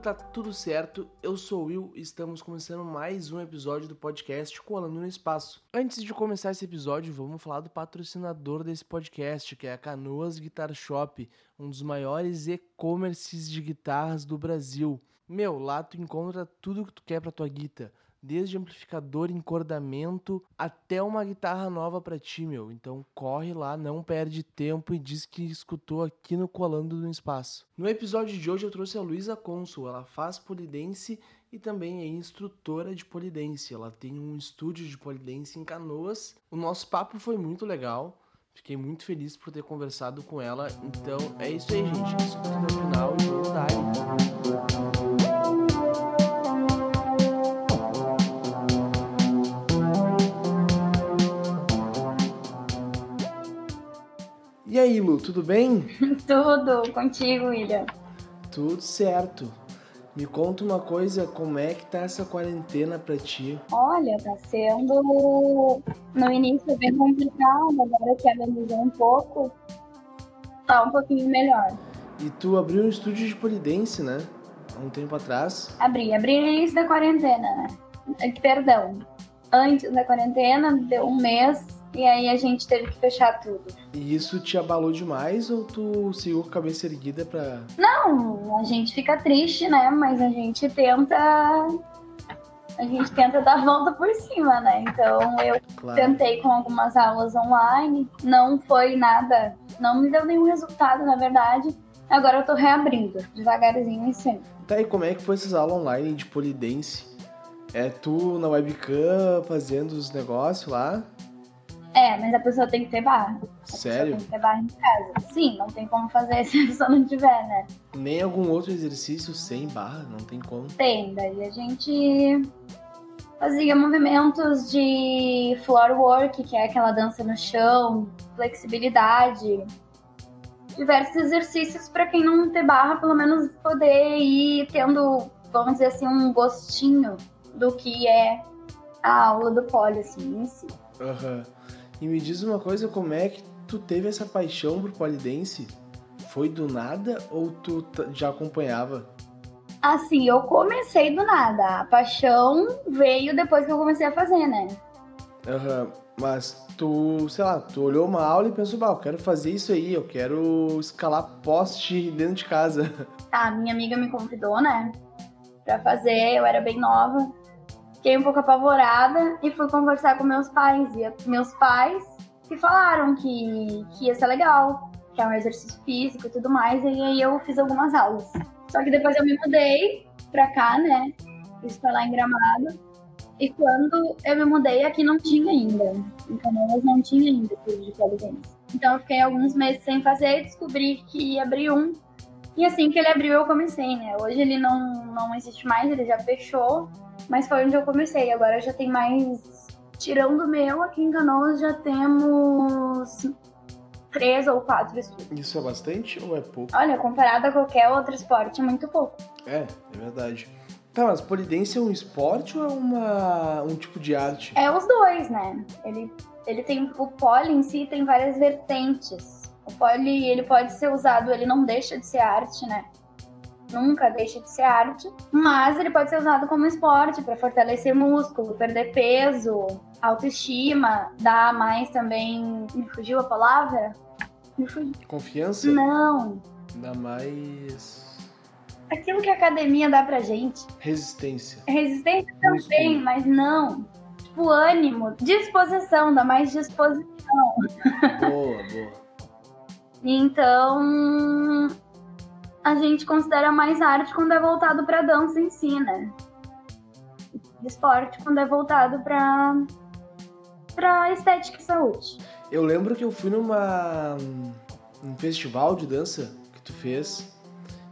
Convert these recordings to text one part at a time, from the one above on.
tá tudo certo. Eu sou o Will e estamos começando mais um episódio do podcast Colando no Espaço. Antes de começar esse episódio, vamos falar do patrocinador desse podcast, que é a Canoas Guitar Shop, um dos maiores e-commerces de guitarras do Brasil. Meu, lá tu encontra tudo que tu quer pra tua guitarra desde amplificador, encordamento até uma guitarra nova para ti, meu. Então corre lá, não perde tempo e diz que escutou aqui no Colando no Espaço. No episódio de hoje eu trouxe a Luísa Consul, ela faz polidense e também é instrutora de polidense. Ela tem um estúdio de polidense em Canoas. O nosso papo foi muito legal. Fiquei muito feliz por ter conversado com ela. Então é isso aí, gente. Escuta até o final e vamos. E aí, Lu, tudo bem? tudo, contigo, William. Tudo certo. Me conta uma coisa, como é que tá essa quarentena pra ti? Olha, tá sendo no início bem complicado, agora que amenizou um pouco, tá um pouquinho melhor. E tu abriu um estúdio de polidense, né? Há um tempo atrás. Abri, abri no início da quarentena, né? Perdão. Antes da quarentena, deu um mês e aí a gente teve que fechar tudo. E isso te abalou demais ou tu seguiu com a cabeça erguida pra. Não, a gente fica triste, né? Mas a gente tenta. A gente tenta dar volta por cima, né? Então eu claro. tentei com algumas aulas online, não foi nada, não me deu nenhum resultado, na verdade. Agora eu tô reabrindo, devagarzinho e sempre. Tá, e como é que foi essas aulas online de polidense? É tu na webcam fazendo os negócios lá? É, mas a pessoa tem que ter barra. A Sério? Tem que ter barra em casa. Sim, não tem como fazer se a pessoa não tiver, né? Nem algum outro exercício sem barra, não tem como. Tem, daí a gente fazia movimentos de floor work, que é aquela dança no chão, flexibilidade, diversos exercícios para quem não ter barra, pelo menos poder ir tendo, vamos dizer assim, um gostinho do que é a aula do pole, assim, em si. Aham. Uhum. E me diz uma coisa, como é que tu teve essa paixão por polidense? Foi do nada ou tu já acompanhava? Assim, eu comecei do nada. A paixão veio depois que eu comecei a fazer, né? Aham, uhum. mas tu, sei lá, tu olhou uma aula e pensou, bah, eu quero fazer isso aí, eu quero escalar poste dentro de casa. Ah, minha amiga me convidou, né? Pra fazer, eu era bem nova. Fiquei um pouco apavorada e fui conversar com meus pais. E meus pais que falaram que, que ia ser legal, que é um exercício físico e tudo mais. E aí eu fiz algumas aulas. Só que depois eu me mudei pra cá, né? Isso foi lá em Gramado. E quando eu me mudei, aqui não tinha ainda. Em Canoas não tinha ainda curso de polidense. Então eu fiquei alguns meses sem fazer e descobri que ia abrir um. E assim que ele abriu, eu comecei, né? Hoje ele não, não existe mais, ele já fechou. Mas foi onde eu comecei. Agora já tem mais. Tirando o meu, aqui em Canoas já temos três ou quatro estúdios. Isso é bastante ou é pouco? Olha, comparado a qualquer outro esporte, é muito pouco. É, é verdade. Tá, mas polidense é um esporte ou é uma, um tipo de arte? É os dois, né? Ele, ele tem. O pole em si tem várias vertentes. O ele pode ser usado, ele não deixa de ser arte, né? nunca deixa de ser arte, mas ele pode ser usado como esporte para fortalecer músculo, perder peso, autoestima, dar mais também. Me fugiu a palavra? Me fugiu. Confiança? Não. Dá mais. Aquilo que a academia dá pra gente. Resistência. Resistência também, mas não. Tipo, ânimo, disposição, dá mais disposição. Boa, boa. Então, a gente considera mais arte quando é voltado para dança em si, né? Esporte quando é voltado para para estética e saúde. Eu lembro que eu fui numa um festival de dança que tu fez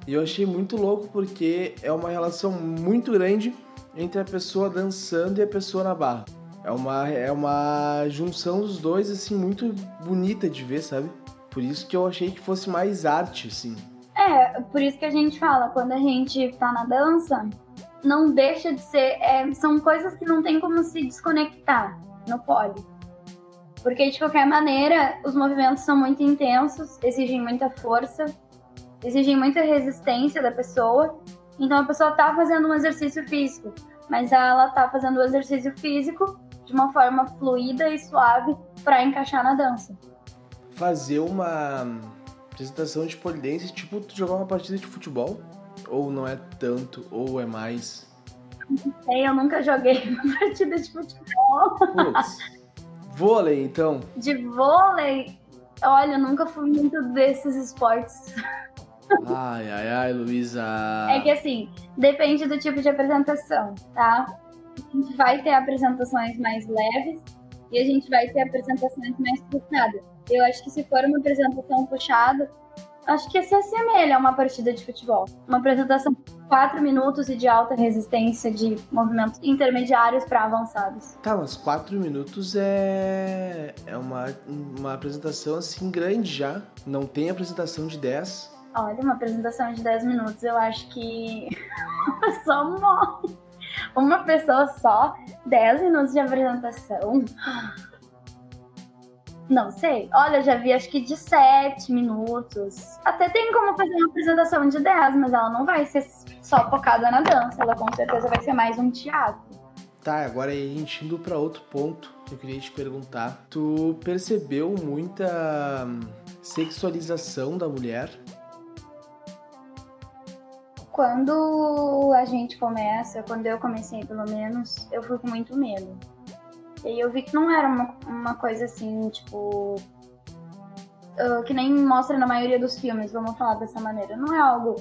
e eu achei muito louco porque é uma relação muito grande entre a pessoa dançando e a pessoa na barra. É uma, é uma junção dos dois, assim, muito bonita de ver, sabe? Por isso que eu achei que fosse mais arte, assim. É, por isso que a gente fala, quando a gente tá na dança, não deixa de ser. É, são coisas que não tem como se desconectar no pole. Porque, de qualquer maneira, os movimentos são muito intensos, exigem muita força, exigem muita resistência da pessoa. Então, a pessoa tá fazendo um exercício físico, mas ela tá fazendo o exercício físico de uma forma fluida e suave para encaixar na dança. Fazer uma apresentação de polidense, tipo tu jogar uma partida de futebol? Ou não é tanto, ou é mais? Não sei, eu nunca joguei uma partida de futebol. Putz. Vôlei, então? De vôlei? Olha, eu nunca fui muito desses esportes. Ai, ai, ai, Luísa. É que assim, depende do tipo de apresentação, tá? A gente vai ter apresentações mais leves e a gente vai ter apresentações mais puxadas. Eu acho que se for uma apresentação puxada, acho que se assemelha a uma partida de futebol. Uma apresentação de 4 minutos e de alta resistência de movimentos intermediários para avançados. Tá, mas 4 minutos é, é uma, uma apresentação assim grande já. Não tem apresentação de 10. Olha, uma apresentação de 10 minutos, eu acho que pessoa morre. Uma pessoa só, 10 minutos de apresentação. Não sei. Olha, já vi acho que de 7 minutos. Até tem como fazer uma apresentação de 10, mas ela não vai ser só focada na dança. Ela com certeza vai ser mais um teatro. Tá, agora a gente indo para outro ponto que eu queria te perguntar. Tu percebeu muita sexualização da mulher? Quando a gente começa, quando eu comecei pelo menos, eu fui com muito medo. E eu vi que não era uma, uma coisa assim, tipo. Uh, que nem mostra na maioria dos filmes, vamos falar dessa maneira. Não é algo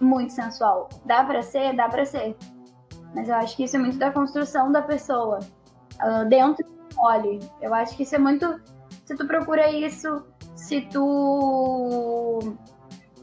muito sensual. Dá pra ser? Dá pra ser. Mas eu acho que isso é muito da construção da pessoa. Uh, dentro do pole. Eu acho que isso é muito. Se tu procura isso, se tu.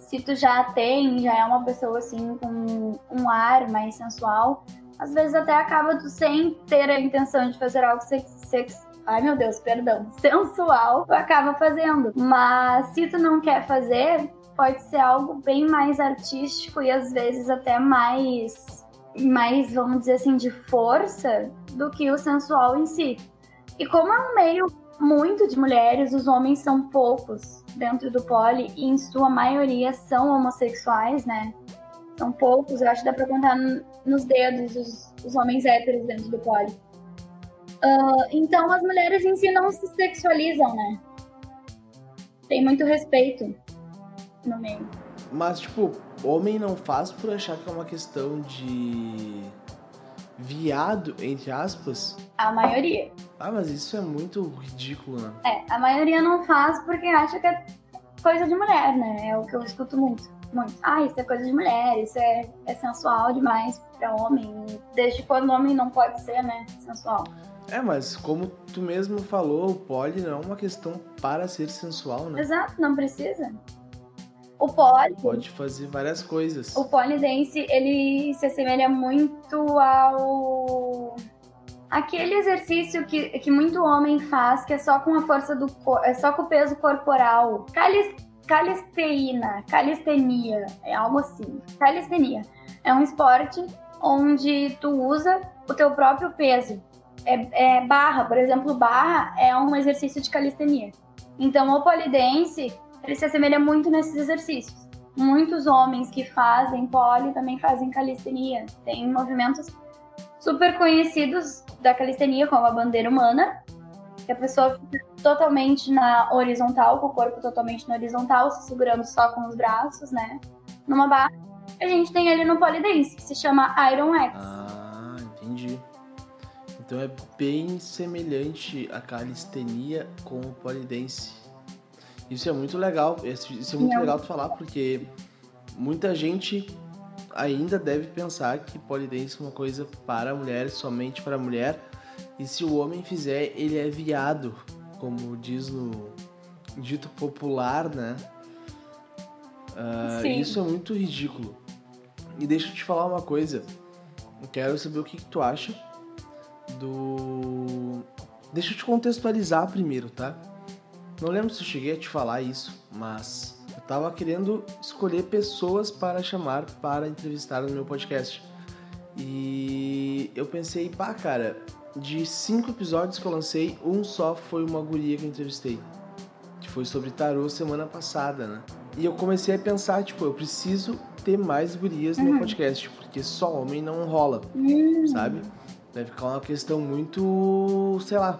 Se tu já tem, já é uma pessoa assim com um ar mais sensual, às vezes até acaba tu sem ter a intenção de fazer algo sexual. Ai meu Deus, perdão, sensual, tu acaba fazendo. Mas se tu não quer fazer, pode ser algo bem mais artístico e às vezes até mais, mais vamos dizer assim, de força do que o sensual em si. E como é um meio muito de mulheres, os homens são poucos dentro do pole e em sua maioria são homossexuais, né? São poucos, eu acho que dá pra contar nos dedos os, os homens héteros dentro do pole. Uh, então as mulheres em si não se sexualizam, né? Tem muito respeito no meio. Mas, tipo, homem não faz por achar que é uma questão de viado, entre aspas? A maioria. Ah, mas isso é muito ridículo, né? É, a maioria não faz porque acha que é coisa de mulher, né? É o que eu escuto muito muito. Ah, isso é coisa de mulher, isso é, é sensual demais para homem. Desde quando homem não pode ser, né? Sensual. É, mas como tu mesmo falou, o não é uma questão para ser sensual, né? Exato, não precisa. O pole... Pode fazer várias coisas. O pole dance, ele se assemelha muito ao... Aquele exercício que, que muito homem faz, que é só com a força do corpo, é só com o peso corporal. Calist calisteína, calistenia, é algo assim. Calistenia é um esporte onde tu usa o teu próprio peso. É, é, barra, por exemplo, barra é um exercício de calistenia. Então, o polidense, ele se assemelha muito nesses exercícios. Muitos homens que fazem pole também fazem calistenia. Tem movimentos super conhecidos da calistenia, como a bandeira humana, que a pessoa fica totalmente na horizontal, com o corpo totalmente na horizontal, se segurando só com os braços, né? Numa barra. A gente tem ali no polidense, que se chama Iron X. Ah, entendi. Então é bem semelhante a calistenia com o polidense. Isso é muito legal, isso é muito Não. legal de falar, porque muita gente ainda deve pensar que polidense é uma coisa para mulheres, somente para mulher, e se o homem fizer, ele é viado, como diz no dito popular, né? Uh, isso é muito ridículo. E deixa eu te falar uma coisa. Eu quero saber o que, que tu acha do. Deixa eu te contextualizar primeiro, tá? Não lembro se eu cheguei a te falar isso, mas eu tava querendo escolher pessoas para chamar para entrevistar no meu podcast. E eu pensei, pá, cara, de cinco episódios que eu lancei, um só foi uma guria que eu entrevistei. Que foi sobre tarô semana passada, né? E eu comecei a pensar, tipo, eu preciso ter mais gurias no Uhum. meu podcast, porque só homem não rola, Hum, sabe? Deve ficar uma questão muito, sei lá.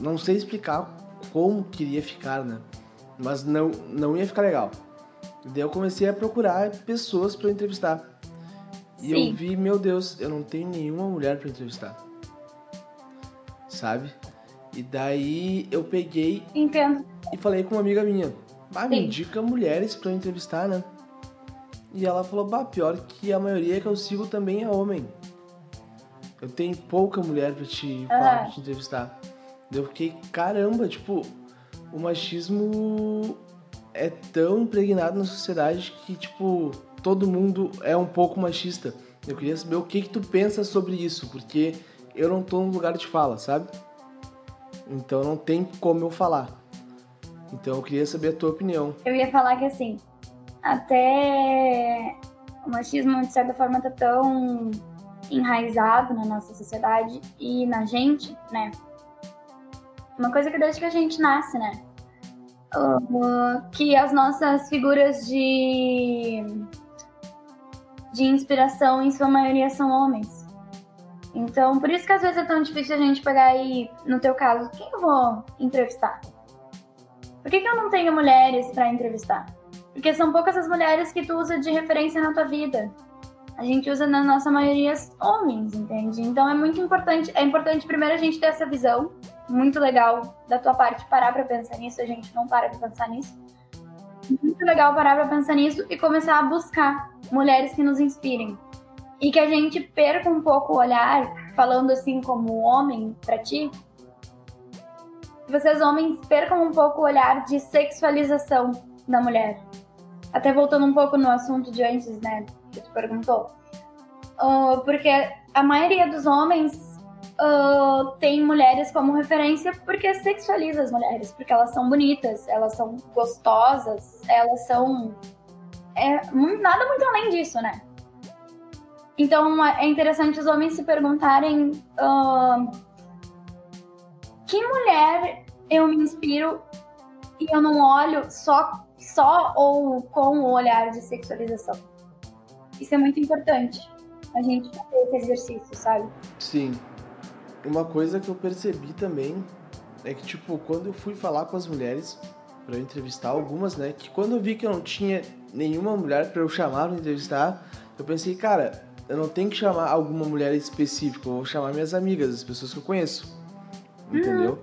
Não sei explicar como queria ficar, né? Mas não, não ia ficar legal. Daí eu comecei a procurar pessoas pra eu entrevistar. E Sim. eu vi, meu Deus, eu não tenho nenhuma mulher pra entrevistar. Sabe? E daí eu peguei Entendo. e falei com uma amiga minha. Bah, me Sim. indica mulheres pra eu entrevistar, né? E ela falou, bah, pior que a maioria que eu sigo também é homem. Eu tenho pouca mulher pra te falar, Ah. pra te entrevistar. Eu fiquei, caramba, tipo, o machismo é tão impregnado na sociedade que, tipo, todo mundo é um pouco machista. Eu queria saber o que que tu pensa sobre isso, porque eu não tô no lugar de fala, sabe? Então não tem como eu falar. Então eu queria saber a tua opinião. Eu ia falar que assim, até o machismo de certa forma tá tão enraizado na nossa sociedade e na gente, né? Uma coisa que desde que a gente nasce, né? Uh, que as nossas figuras de de inspiração, em sua maioria, são homens. Então, por isso que às vezes é tão difícil a gente pegar aí, no teu caso, quem eu vou entrevistar? Por que, que eu não tenho mulheres pra entrevistar? Porque são poucas as mulheres que tu usa de referência na tua vida. A gente usa na nossa maioria homens, entende? Então é muito importante. É importante primeiro a gente ter essa visão. Muito legal da tua parte parar pra pensar nisso. A gente não para pra pensar nisso. Muito legal parar pra pensar nisso e começar a buscar mulheres que nos inspirem. E que a gente perca um pouco o olhar, falando assim como homem pra ti, vocês homens percam um pouco o olhar de sexualização da mulher. Até voltando um pouco no assunto de antes, né, que tu perguntou. Ah, porque a maioria dos homens ah, tem mulheres como referência porque sexualiza as mulheres, porque elas são bonitas, elas são gostosas, elas são. É, mu- nada muito além disso, né? Então é interessante os homens se perguntarem ah, que mulher eu me inspiro e eu não olho só, só ou com o olhar de sexualização. Isso é muito importante. A gente fazer esse exercício, sabe? Sim. Uma coisa que eu percebi também é que, tipo, quando eu fui falar com as mulheres, eu entrevistar algumas, né? Que quando eu vi que eu não tinha nenhuma mulher pra eu chamar pra entrevistar, eu pensei, cara, eu não tenho que chamar alguma mulher específica, eu vou chamar minhas amigas, as pessoas que eu conheço. Entendeu?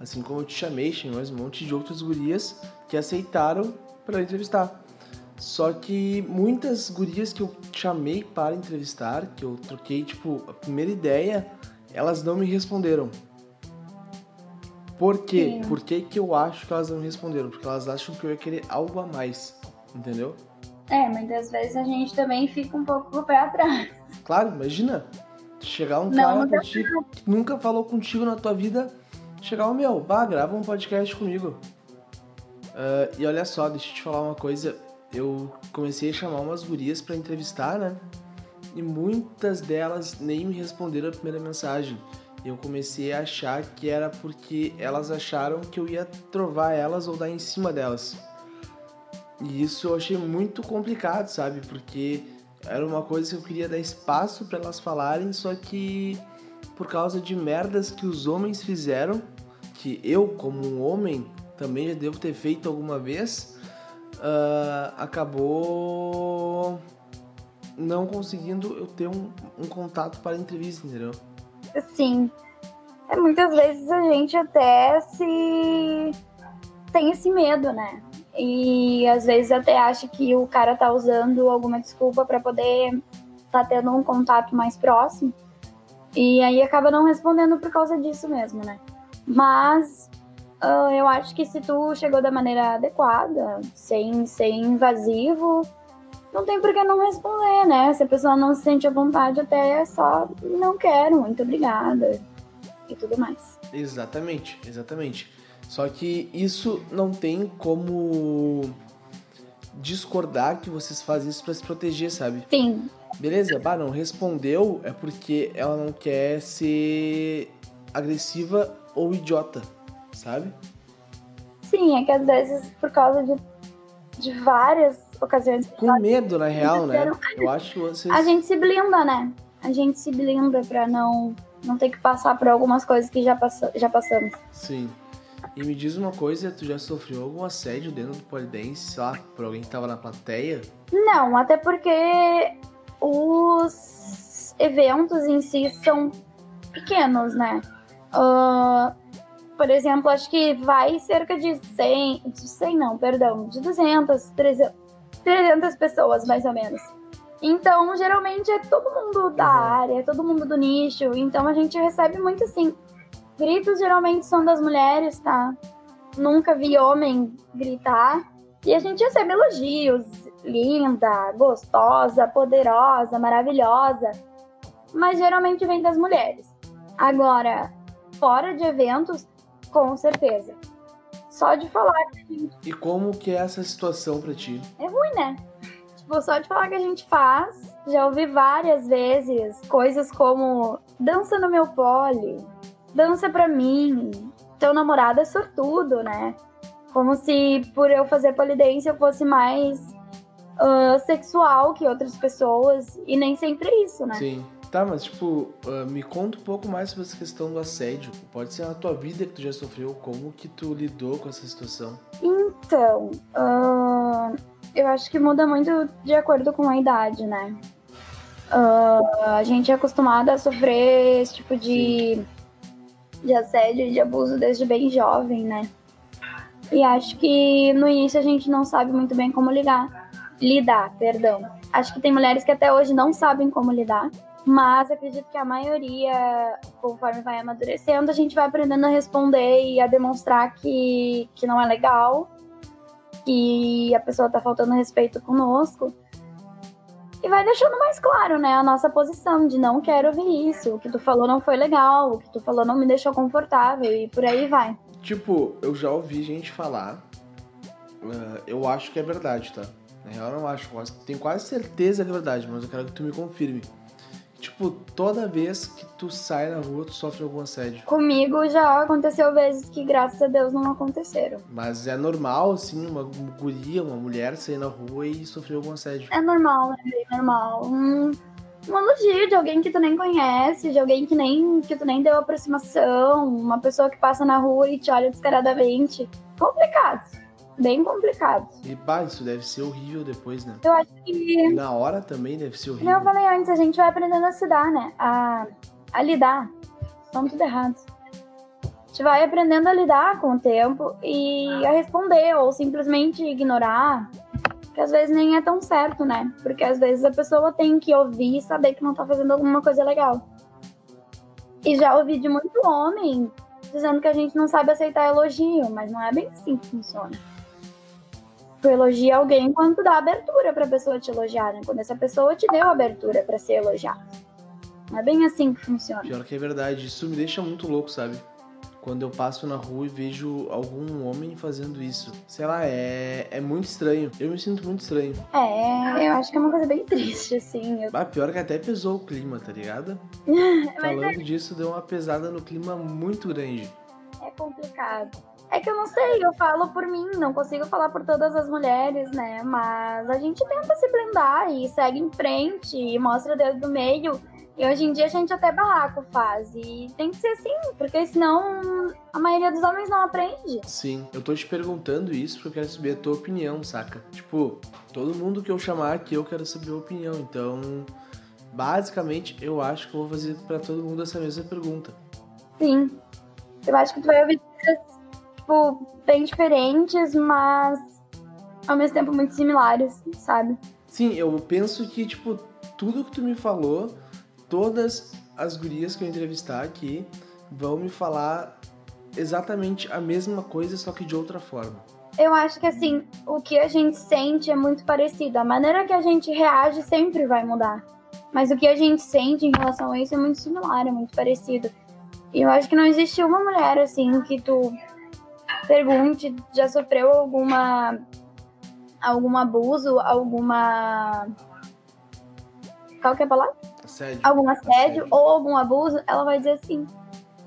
Assim como eu te chamei, chamei mais um monte de outras gurias que aceitaram eu entrevistar. Só que muitas gurias que eu chamei para entrevistar, que eu troquei, tipo, a primeira ideia, elas não me responderam. Por quê? Sim. Por que, que eu acho que elas não me responderam? Porque elas acham que eu ia querer algo a mais. Entendeu? É, muitas vezes a gente também fica um pouco com o pé atrás. Claro, imagina. Chegar um Não, cara ti que nunca falou contigo na tua vida, chegar o meu, bah, grava um podcast comigo. Ah, e olha só, deixa eu te falar uma coisa. Eu comecei a chamar umas gurias pra entrevistar, né? E muitas delas nem me responderam a primeira mensagem. Eu comecei a achar que era porque elas acharam que eu ia trovar elas ou dar em cima delas. E isso eu achei muito complicado, sabe? Porque era uma coisa que eu queria dar espaço para elas falarem, só que por causa de merdas que os homens fizeram, que eu, como um homem, também já devo ter feito alguma vez, ah, acabou não conseguindo eu ter um, um contato para entrevista, entendeu? Sim. É, muitas vezes a gente até se. tem esse medo, né? E às vezes até acha que o cara tá usando alguma desculpa pra poder tá tendo um contato mais próximo. E aí acaba não respondendo por causa disso mesmo, né? Mas ah, eu acho que se tu chegou da maneira adequada, sem ser invasivo, não tem por que não responder, né? Se a pessoa não se sente à vontade, até é só não quero, muito obrigada e tudo mais. Exatamente, exatamente. Só que isso não tem como discordar que vocês fazem isso para se proteger, sabe? Sim, Beleza, bah, não respondeu é porque ela não quer ser agressiva ou idiota, sabe? Sim, é que às vezes por causa de, de várias ocasiões. Com medo, na real, né? Eu acho que vocês. A gente se blinda, né? A gente se blinda pra não, não ter que passar por algumas coisas que já, pass já passamos. Sim. E me diz uma coisa, tu já sofreu algum assédio dentro do polidense, sei lá, por alguém que tava na plateia? Não, até porque os eventos em si são pequenos, né? Uh, por exemplo, acho que vai cerca de 100, de 100 não, perdão, de 200, 300, 300 pessoas mais ou menos. Então, geralmente é todo mundo da área, é todo mundo do nicho, então a gente recebe muito assim. Gritos geralmente são das mulheres, tá? Nunca vi homem gritar. E a gente recebe elogios, linda, gostosa, poderosa, maravilhosa. Mas geralmente vem das mulheres. Agora, fora de eventos, com certeza. Só de falar que a gente. E como que é essa situação pra ti? É ruim, né? Tipo, só de falar que a gente faz. Já ouvi várias vezes coisas como dança no meu pole, dança pra mim, teu namorado é sortudo, né? Como se por eu fazer polidense eu fosse mais uh, sexual que outras pessoas. E nem sempre é isso, né? Sim. Tá, mas tipo, uh, me conta um pouco mais sobre essa questão do assédio. Pode ser na tua vida que tu já sofreu, como que tu lidou com essa situação? Então, uh, eu acho que muda muito de acordo com a idade, né? Uh, a gente é acostumada a sofrer esse tipo de, de assédio e de abuso desde bem jovem, né? E acho que no início a gente não sabe muito bem como ligar. Lidar, perdão. Acho que tem mulheres que até hoje não sabem como lidar. Mas acredito que a maioria, conforme vai amadurecendo, a gente vai aprendendo a responder e a demonstrar que, que não é legal, que a pessoa tá faltando respeito conosco. E vai deixando mais claro, né, a nossa posição de não quero ouvir isso, o que tu falou não foi legal, o que tu falou não me deixou confortável e por aí vai. Tipo, eu já ouvi gente falar, uh, eu acho que é verdade, tá? Na real, eu não acho, tenho quase certeza que é verdade, mas eu quero que tu me confirme Tipo, toda vez que tu sai na rua, tu sofre algum assédio. Comigo já aconteceu vezes que, graças a Deus, não aconteceram. Mas é normal, assim, uma guria, uma mulher sair na rua e sofrer algum assédio. É normal, é bem normal. Um, um elogio de alguém que tu nem conhece, de alguém que nem que tu nem deu aproximação, uma pessoa que passa na rua e te olha descaradamente. Complicado bem complicado. E bah, isso deve ser horrível depois, né? Eu acho que. Na hora também deve ser horrível. Como eu falei antes, a gente vai aprendendo a se dar, né? A, a lidar. Estão tudo errado. A gente vai aprendendo a lidar com o tempo e a responder, ou simplesmente ignorar. Que às vezes nem é tão certo, né? Porque às vezes a pessoa tem que ouvir e saber que não tá fazendo alguma coisa legal. E já ouvi de muito homem dizendo que a gente não sabe aceitar elogio, mas não é bem assim que funciona tu elogia alguém quando tu dá abertura pra pessoa te elogiar, né? Quando essa pessoa te deu abertura para ser elogiada. Não é bem assim que funciona. Pior que é verdade, isso me deixa muito louco, sabe? Quando eu passo na rua e vejo algum homem fazendo isso. Sei lá, é, é muito estranho. Eu me sinto muito estranho. É, eu acho que é uma coisa bem triste, assim. Eu... Ah, pior que até pesou o clima, tá ligado? Falando é... disso, deu uma pesada no clima muito grande. É complicado. É que eu não sei, eu falo por mim, não consigo falar por todas as mulheres, né? Mas a gente tenta se blindar e segue em frente e mostra o dedo do meio. E hoje em dia a gente até barraco faz. E tem que ser assim, porque senão a maioria dos homens não aprende. Sim, eu tô te perguntando isso porque eu quero saber a tua opinião, saca? Tipo, todo mundo que eu chamar aqui eu quero saber a opinião. Então, basicamente, eu acho que eu vou fazer para todo mundo essa mesma pergunta. Sim. Eu acho que tu vai ouvir tipo, bem diferentes, mas ao mesmo tempo muito similares, sabe? Sim, eu penso que, tipo, tudo que tu me falou, todas as gurias que eu entrevistar aqui vão me falar exatamente a mesma coisa, só que de outra forma. Eu acho que assim, o que a gente sente é muito parecido. A maneira que a gente reage sempre vai mudar. Mas o que a gente sente em relação a isso é muito similar, é muito parecido. E eu acho que não existe uma mulher assim que tu pergunte, já sofreu alguma algum abuso, alguma Qual que é a palavra? Assédio. Algum assédio, Assédio. ou algum abuso, ela vai dizer assim.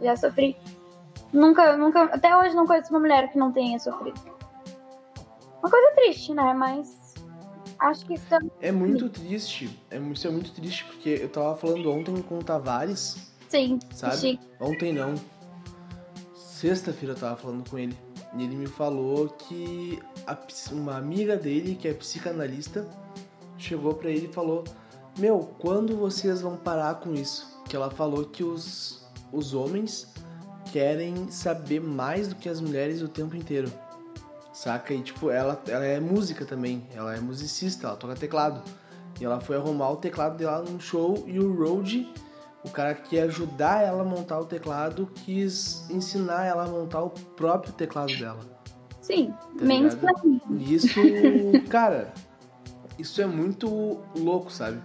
Já sofri. Nunca, nunca, até hoje não conheço uma mulher que não tenha sofrido. Uma coisa triste, né? Mas acho que isso também. É muito triste. É, isso é muito triste, porque eu tava falando ontem com o Tavares, Sim, sabe? chique. Ontem não. Sexta-feira eu tava falando com ele. E ele me falou que a uma amiga dele, que é psicanalista, chegou pra ele e falou: Meu, quando vocês vão parar com isso? Que ela falou que os, os homens querem saber mais do que as mulheres o tempo inteiro. Saca? E tipo, ela, ela é música também. Ela é musicista, ela toca teclado. E ela foi arrumar o teclado dela num show e o Road o cara que ia ajudar ela a montar o teclado quis ensinar ela a montar o próprio teclado dela. Sim, Tá menos pra mim. Isso, cara, isso é muito louco, sabe?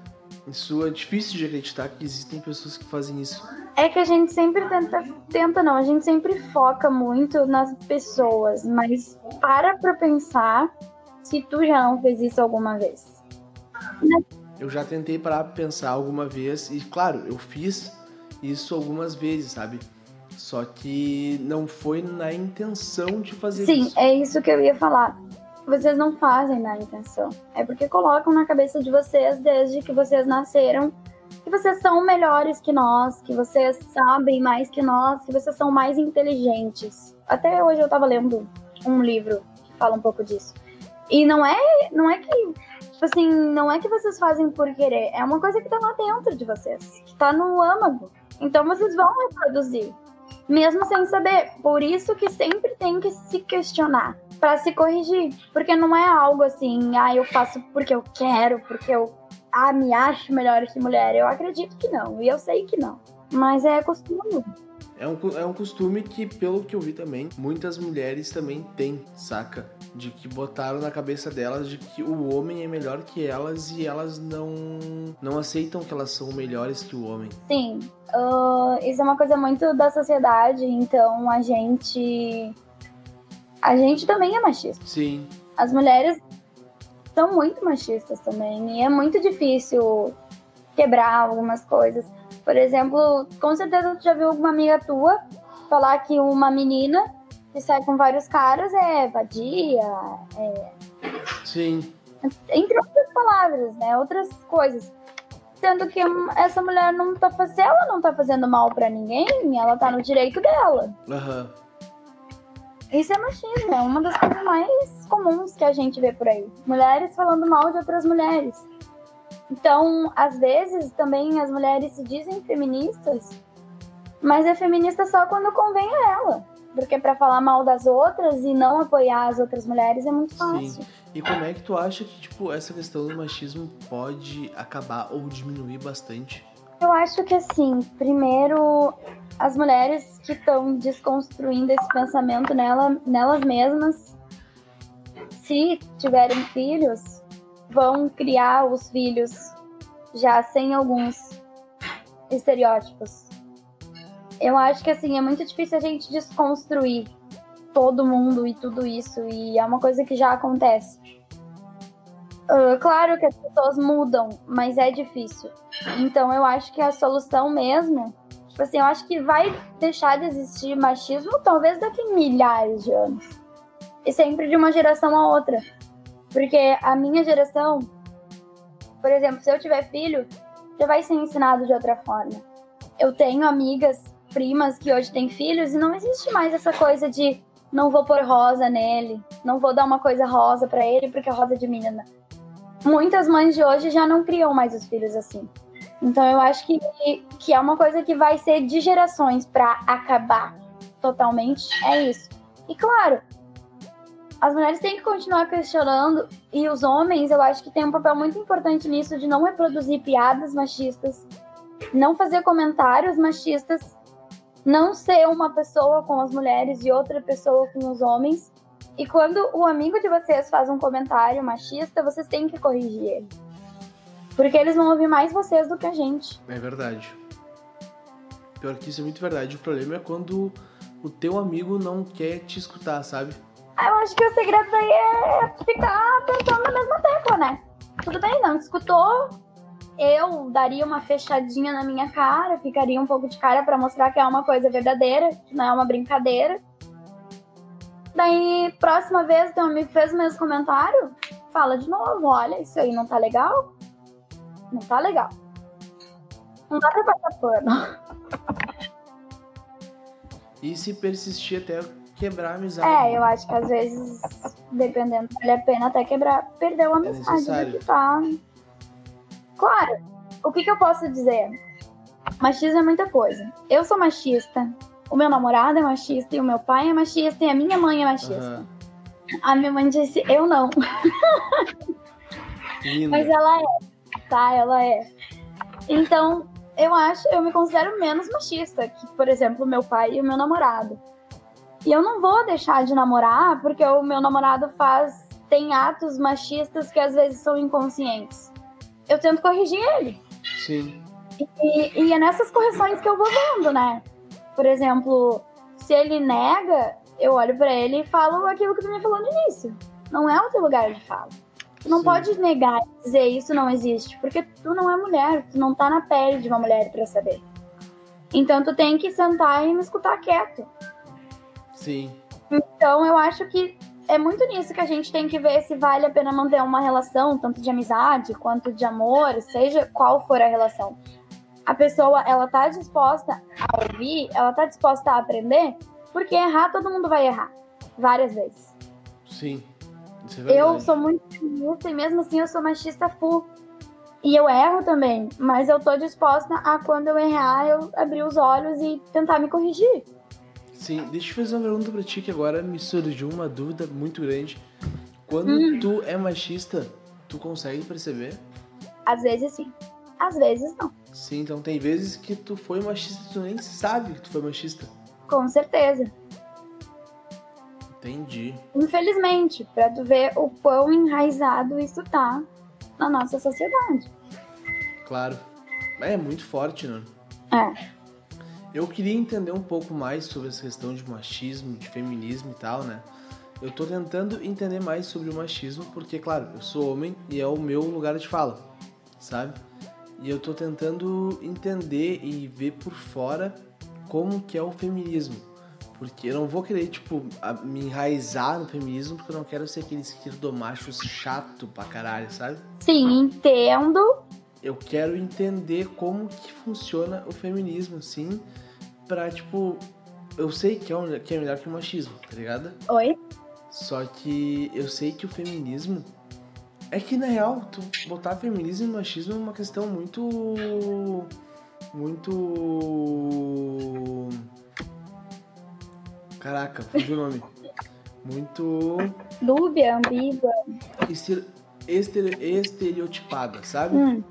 Isso é difícil de acreditar que existem pessoas que fazem isso. É que a gente sempre tenta, tenta não, a gente sempre foca muito nas pessoas, mas para pra pensar se tu já não fez isso alguma vez. Eu já tentei parar pra pensar alguma vez e, claro, eu fiz isso algumas vezes, sabe? Só que não foi na intenção de fazer Sim, isso. é isso que eu ia falar. Vocês não fazem na intenção. É porque colocam na cabeça de vocês, desde que vocês nasceram, que vocês são melhores que nós, que vocês sabem mais que nós, que vocês são mais inteligentes. Até hoje eu tava lendo um livro que fala um pouco disso. E não é, não é que, tipo assim, não é que vocês fazem por querer, é uma coisa que tá lá dentro de vocês, que tá no âmago. Então vocês vão reproduzir mesmo sem saber. Por isso que sempre tem que se questionar para se corrigir, porque não é algo assim, ah, eu faço porque eu quero, porque eu ah, me acho melhor que mulher. Eu acredito que não, e eu sei que não. Mas é costume. É um, é um costume que, pelo que eu vi também, muitas mulheres também têm, saca? De que botaram na cabeça delas de que o homem é melhor que elas e elas não, não aceitam que elas são melhores que o homem. Sim, ah, isso é uma coisa muito da sociedade, então a gente. A gente também é machista. Sim, as mulheres são muito machistas também. E é muito difícil quebrar algumas coisas. Por exemplo, com certeza tu já viu alguma amiga tua falar que uma menina que sai com vários caras é vadia, é- sim, entre outras palavras, né? Outras coisas. Sendo que essa mulher não tá fazendo, ela não tá fazendo mal pra ninguém, ela tá no direito dela. aham. Isso é machismo, é uma das coisas mais comuns que a gente vê por aí. Mulheres falando mal de outras mulheres. Então, às vezes, também as mulheres se dizem feministas, mas é feminista só quando convém a ela. Porque pra falar mal das outras e não apoiar as outras mulheres é muito fácil. Sim. E como é que tu acha que, tipo, essa questão do machismo pode acabar ou diminuir bastante? Eu acho que assim, primeiro, as mulheres que estão desconstruindo esse pensamento nela, nelas mesmas, se tiverem filhos, vão criar os filhos já sem alguns estereótipos. Eu acho que assim, é muito difícil a gente desconstruir todo mundo e tudo isso, e é uma coisa que já acontece. Ah, claro que as pessoas mudam, mas é difícil. Então eu acho que a solução mesmo, tipo assim, eu acho que vai deixar de existir machismo talvez daqui milhares de anos. E sempre de uma geração a outra. Porque a minha geração, por exemplo, se eu tiver filho, já vai ser ensinado de outra forma. Eu tenho amigas, primas que hoje têm filhos e não existe mais essa coisa de não vou pôr rosa nele, não vou dar uma coisa rosa pra ele porque é rosa de menina. Muitas mães de hoje já não criam mais os filhos assim. Então eu acho que, que é uma coisa que vai ser de gerações pra acabar totalmente. É isso. E claro, as mulheres têm que continuar questionando e os homens, eu acho que tem um papel muito importante nisso de não reproduzir piadas machistas, não fazer comentários machistas, não ser uma pessoa com as mulheres e outra pessoa com os homens. E quando o amigo de vocês faz um comentário machista, vocês têm que corrigir ele. Porque eles vão ouvir mais vocês do que a gente. É verdade. Pior que isso é muito verdade. O problema é quando o teu amigo não quer te escutar, sabe? Ah, Eu acho que o segredo daí é ficar tentando na mesma tecla, né? Tudo bem, não escutou, eu daria uma fechadinha na minha cara, ficaria um pouco de cara para mostrar que é uma coisa verdadeira, que não é uma brincadeira. Daí, próxima vez, teu amigo fez o mesmo comentário, fala de novo, olha, isso aí não tá legal. Não tá legal. Não dá pra passar pano. E se persistir até quebrar a amizade? É, eu acho que às vezes, dependendo, vale a pena até quebrar, perder a amizade. necessário. porque tá. Claro, o que, que eu posso dizer? Machismo é muita coisa. Eu sou machista, o meu namorado é machista, e o meu pai é machista, e a minha mãe é machista. Aham. A minha mãe disse, eu não. Mas ela é, tá? Ela é. Então, eu acho, eu me considero menos machista que, por exemplo, meu pai e o meu namorado. E eu não vou deixar de namorar porque o meu namorado faz tem atos machistas que às vezes são inconscientes. Eu tento corrigir ele. Sim. E, e é nessas correções que eu vou vendo, né? Por exemplo, se ele nega, eu olho pra ele e falo aquilo que tu me falou no início. Não é o teu lugar de fala. Tu não Sim. pode negar e dizer isso não existe, porque tu não é mulher, tu não tá na pele de uma mulher pra saber. Então tu tem que sentar e me escutar quieto. Sim. Então eu acho que é muito nisso que a gente tem que ver se vale a pena manter uma relação, tanto de amizade quanto de amor, seja qual for a relação. A pessoa, ela tá disposta a ouvir, ela tá disposta a aprender, porque errar todo mundo vai errar, várias vezes. Sim. É. Eu sou muito feminista e mesmo assim eu sou machista full. E eu erro também, mas eu tô disposta a quando eu errar, eu abrir os olhos e tentar me corrigir. Sim, deixa eu fazer uma pergunta pra ti que agora me surgiu uma dúvida muito grande. Quando Hum. tu é machista, tu consegue perceber? Às vezes sim, às vezes não. Sim, então tem vezes que tu foi machista e tu nem sabe que tu foi machista. Com certeza. Entendi. Infelizmente, pra tu ver o quão enraizado isso tá na nossa sociedade. Claro. É muito forte, né? É. Eu queria entender um pouco mais sobre essa questão de machismo, de feminismo e tal, né? Eu tô tentando entender mais sobre o machismo porque, claro, eu sou homem e é o meu lugar de fala, sabe? E eu tô tentando entender e ver por fora como que é o feminismo. Porque eu não vou querer, tipo, me enraizar no feminismo porque eu não quero ser aquele esquerdomacho chato pra caralho, sabe? Sim, entendo. Eu quero entender como que funciona o feminismo, assim, pra, tipo, eu sei que é, um- que é melhor que o machismo, tá ligado? Oi? Só que eu sei que o feminismo é que, na real, tu botar feminismo e machismo é uma questão muito. Muito. Caraca, fugiu o nome. Muito. Dúbia, ambígua. estere- estere- estereotipada, sabe? Hum,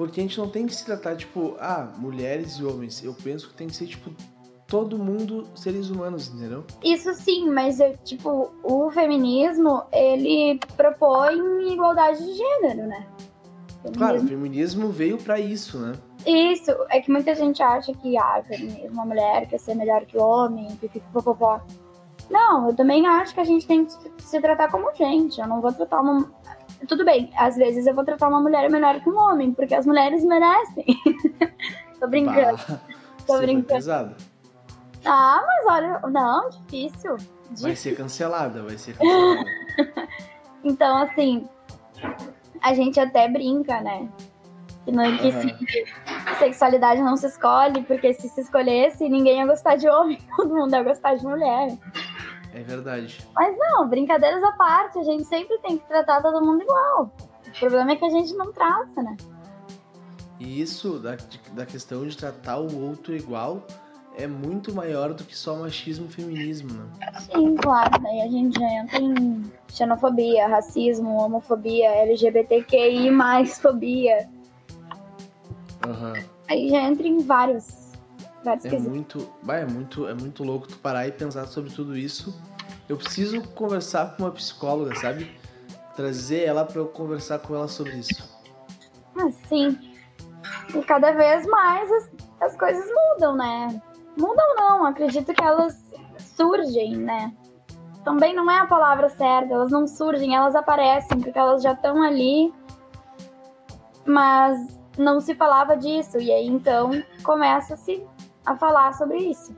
Porque a gente não tem que se tratar, tipo, ah, mulheres e homens. Eu penso que tem que ser, tipo, todo mundo seres humanos, entendeu? Isso sim, mas eu, tipo, o feminismo, ele propõe igualdade de gênero, né? Claro, o Feminismo- feminismo veio pra isso, né? Isso, é que muita gente acha que ah, feminismo, uma mulher quer ser melhor que o homem, pipipopopó. Não, eu também acho que a gente tem que se tratar como gente. Eu não vou tratar uma. Tudo bem, às vezes eu vou tratar uma mulher melhor que um homem, porque as mulheres merecem. Tô brincando. Bah, Tô brincando. pesado. Ah, mas olha, não, difícil. Vai difícil. ser cancelada, vai ser cancelada. Então, assim, a gente até brinca, né? Que, não, que Aham. se- sexualidade não se escolhe, porque se se escolhesse, ninguém ia gostar de homem, todo mundo ia gostar de mulher. É verdade. Mas não, brincadeiras à parte, a gente sempre tem que tratar todo mundo igual. O problema é que a gente não trata, né? E isso da, da questão de tratar o outro igual é muito maior do que só machismo e feminismo, né? Sim, claro, daí a gente já entra em xenofobia, racismo, homofobia, LGBTQI, fobia. Aham. Aí já entra em vários, vários É quesitos. muito, vai, é muito, é muito louco tu parar e pensar sobre tudo isso. Eu preciso conversar com uma psicóloga, sabe? Trazer ela pra eu conversar com ela sobre isso. Assim. E cada vez mais as, as coisas mudam, né? Mudam não, acredito que elas surgem, né? Também não é a palavra certa, elas não surgem, elas aparecem, porque elas já estão ali. mas não se falava disso. E aí então começa-se a falar sobre isso.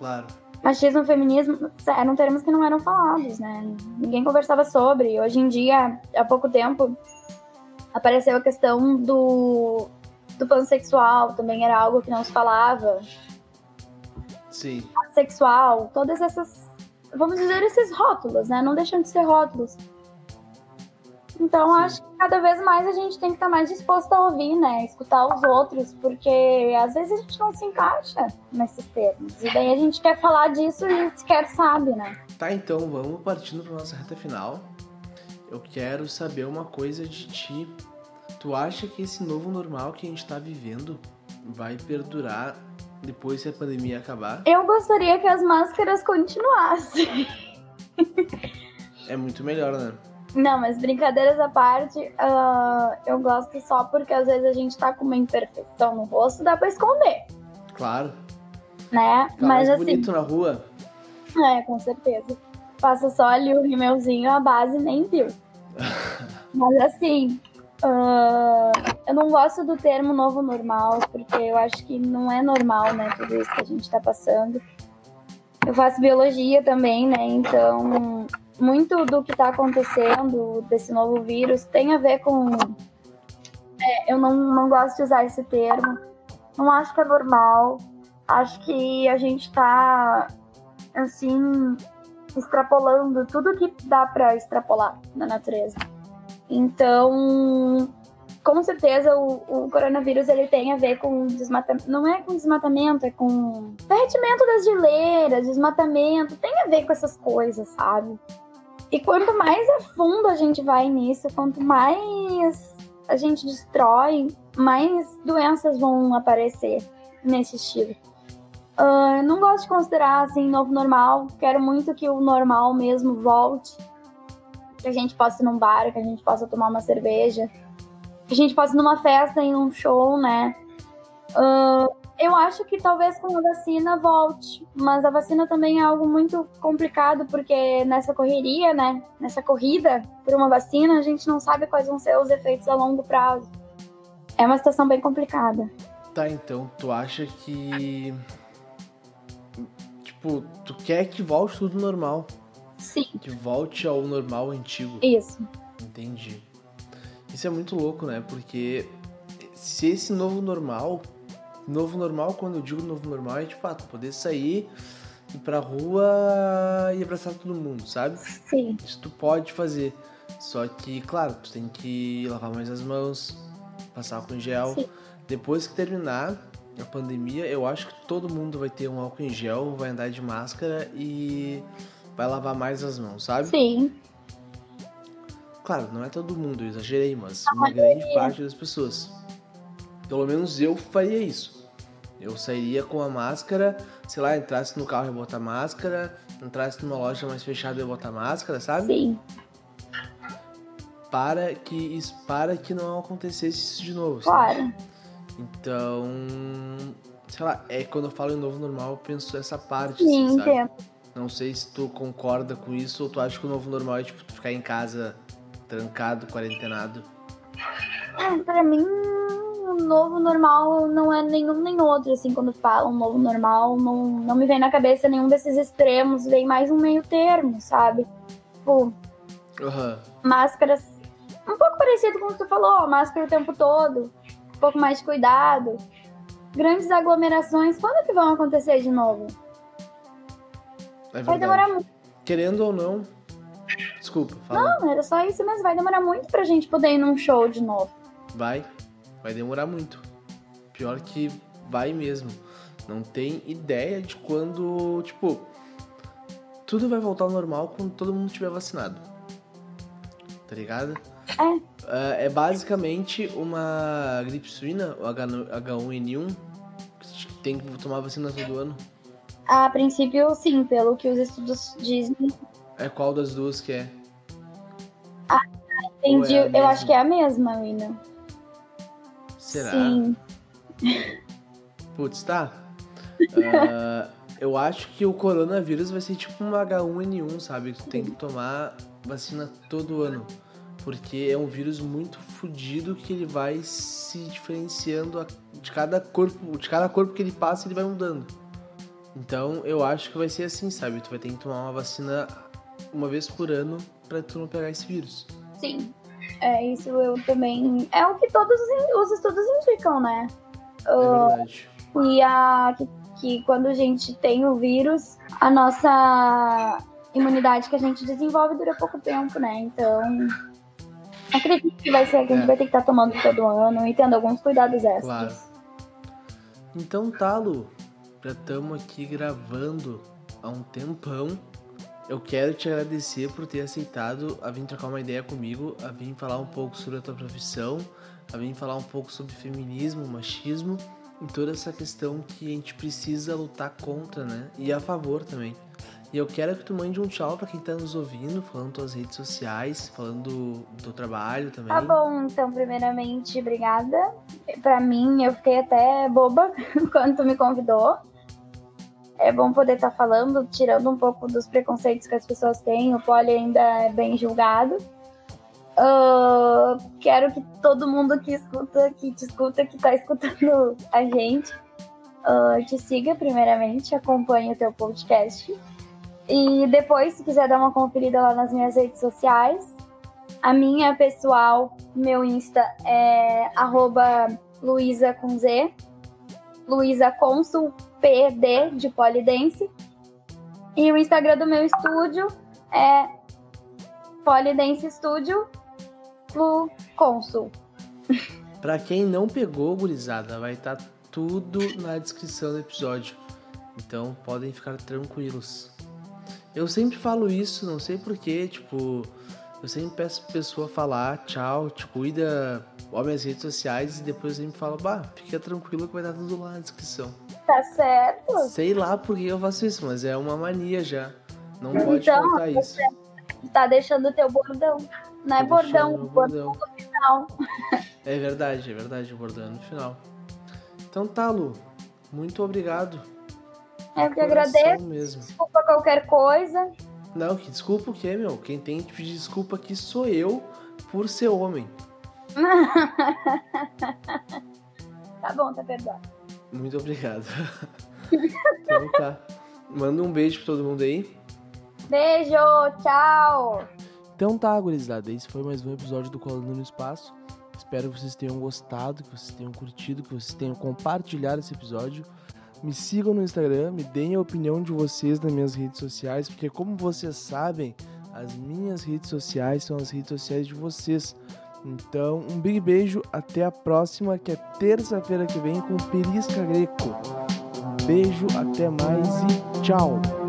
Claro. Machismo e feminismo eram termos que não eram falados, né? Ninguém conversava sobre. Hoje em dia, há pouco tempo, apareceu a questão do, do pansexual, também era algo que não se falava. Sim. Sexual, todas essas, vamos dizer, esses rótulos, né? Não deixam de ser rótulos. Então, Sim. acho que cada vez mais a gente tem que estar mais disposto a ouvir, né? Escutar os outros, porque às vezes a gente não se encaixa nesses termos. E daí a gente quer falar disso e sequer sabe, né? Tá, então vamos partindo para nossa reta final. Eu quero saber uma coisa de ti. Tu acha que esse novo normal que a gente está vivendo vai perdurar depois que a pandemia acabar? Eu gostaria que as máscaras continuassem. é muito melhor, né? Não, mas brincadeiras à parte, uh, eu gosto só porque às vezes a gente tá com uma imperfeição no rosto, dá pra esconder. Claro. Né? Fica mas assim. bonito na rua. É, com certeza. Passa só ali o rimelzinho, a base nem viu. mas assim, uh, eu não gosto do termo novo normal, porque eu acho que não é normal, né, tudo isso que a gente tá passando. Eu faço biologia também, né, então muito do que está acontecendo, desse novo vírus, tem a ver com. É, eu não, não gosto de usar esse termo. Não acho que é normal. Acho que a gente está, assim, extrapolando tudo que dá para extrapolar na natureza. Então, com certeza o, o, coronavírus ele tem a ver com desmatamento. Não é com desmatamento, é com derretimento das geleiras, desmatamento. Tem a ver com essas coisas, sabe? E quanto mais a fundo a gente vai nisso, quanto mais a gente destrói, mais doenças vão aparecer nesse estilo. Uh, não gosto de considerar assim novo normal. Quero muito que o normal mesmo volte. Que a gente possa ir num bar, que a gente possa tomar uma cerveja, que a gente possa ir numa festa, ir num show, né? Uh, eu acho que talvez com a vacina volte, mas a vacina também é algo muito complicado, porque nessa correria, né, nessa corrida por uma vacina, a gente não sabe quais vão ser os efeitos a longo prazo. É uma situação bem complicada. Tá, então, tu acha que. Tipo, tu quer que volte tudo normal? Sim. Que volte ao normal antigo. Isso. Entendi. Isso é muito louco, né? Porque se esse novo normal novo normal, quando eu digo novo normal, é tipo, ah, tu poder sair, ir pra rua e abraçar todo mundo, sabe? Sim. Isso tu pode fazer. Só que, claro, tu tem que lavar mais as mãos, passar com gel. Sim. Depois que terminar a pandemia, eu acho que todo mundo vai ter um álcool em gel, vai andar de máscara e vai lavar mais as mãos, sabe? Sim. Claro, não é todo mundo, eu exagerei, mas uma grande parte das pessoas. Pelo menos eu faria isso. Eu sairia com a máscara, sei lá, entrasse no carro e botar máscara, entrasse numa loja mais fechada e botar máscara, sabe? Sim. Para que, para que não acontecesse isso de novo. Claro. Sabe? Então, sei lá, é quando eu falo em novo normal, eu penso essa parte, Sim, assim, sabe? Entendo. Não sei se tu concorda com isso ou tu acha que o novo normal é tipo ficar em casa trancado, quarentenado. É, pra mim novo normal não é nenhum nem outro, assim, quando falam novo normal, não, não me vem na cabeça nenhum desses extremos, vem mais um meio termo, sabe? Tipo, uhum. máscaras, um pouco parecido com o que tu falou, máscara o tempo todo, um pouco mais de cuidado. Grandes aglomerações, quando que vão acontecer de novo? É vai demorar muito. Querendo ou não. Desculpa, fala. Não, era só isso, mas vai demorar muito pra gente poder ir num show de novo. Vai. Vai demorar muito. Pior que vai mesmo. Não tem ideia de quando, tipo, tudo vai voltar ao normal quando todo mundo estiver vacinado. Tá ligado? É. é basicamente uma gripe suína, o H1N1, que tem que tomar vacina todo ano. A princípio, sim, pelo que os estudos dizem. É qual das duas que é? Ah, entendi. É Eu acho que é a mesma, Wina. Será? Sim. Putz, tá. Uh, eu acho que o coronavírus vai ser tipo um H1N1, sabe? Tu tem que tomar vacina todo ano. Porque é um vírus muito fodido que ele vai se diferenciando de cada corpo, de cada corpo que ele passa, ele vai mudando. Então eu acho que vai ser assim, sabe? Tu vai ter que tomar uma vacina uma vez por ano para tu não pegar esse vírus. Sim. É, isso eu também. É o que todos os estudos indicam, né? É verdade. Uh, e a que, que quando a gente tem o vírus, a nossa imunidade que a gente desenvolve dura pouco tempo, né? Então, acredito que vai ser que a gente é. vai ter que estar tá tomando todo ano e tendo alguns cuidados extras. Claro. Então tá, Lu. Já estamos aqui gravando há um tempão. Eu quero te agradecer por ter aceitado a vir trocar uma ideia comigo, a vir falar um pouco sobre a tua profissão, a vir falar um pouco sobre feminismo, machismo e toda essa questão que a gente precisa lutar contra, né? E a favor também. E eu quero que tu mande um tchau para quem tá nos ouvindo, falando tuas redes sociais, falando do teu trabalho também. Tá bom, então, primeiramente, obrigada. Para mim, eu fiquei até boba quando tu me convidou. É bom poder estar tá falando, tirando um pouco dos preconceitos que as pessoas têm. O poli ainda é bem julgado. Uh, quero que todo mundo que escuta, que te escuta, que tá escutando a gente, uh, te siga primeiramente, acompanhe o teu podcast e depois, se quiser dar uma conferida lá nas minhas redes sociais, a minha pessoal, meu Insta é Luísa com Z, Luísa Consul PD de Polidense. E o Instagram do meu estúdio é Polidense Studio Lu Consul. Pra quem não pegou, gurizada, vai estar tá tudo na descrição do episódio. Então podem ficar tranquilos. Eu sempre falo isso, não sei porquê, tipo, eu sempre peço pra pessoa falar tchau, te cuida, ó minhas redes sociais e depois eu sempre falo, bah, fica tranquilo que vai estar tudo lá na descrição. Tá certo. Sei lá por que eu faço isso, mas é uma mania já. Não pode então, faltar isso. Tá deixando o teu bordão. Não é bordão, o bordão no final. É verdade, é verdade, o bordão é no final. Então tá, Lu. Muito obrigado eu que agradeço. Mesmo. Desculpa qualquer coisa. Não, que desculpa o quê, meu? Quem tem que pedir desculpa aqui sou eu por ser homem. tá bom, tá perdoado. Muito obrigado. então tá. Manda um beijo pra todo mundo aí. Beijo, tchau. Então tá, gurizada. Esse foi mais um episódio do Colando no Espaço. Espero que vocês tenham gostado, que vocês tenham curtido, que vocês tenham compartilhado esse episódio. Me sigam no Instagram, me deem a opinião de vocês nas minhas redes sociais, porque como vocês sabem, as minhas redes sociais são as redes sociais de vocês. Então, um big beijo, até a próxima, que é terça-feira que vem com Perisca Greco. Beijo, até mais e tchau!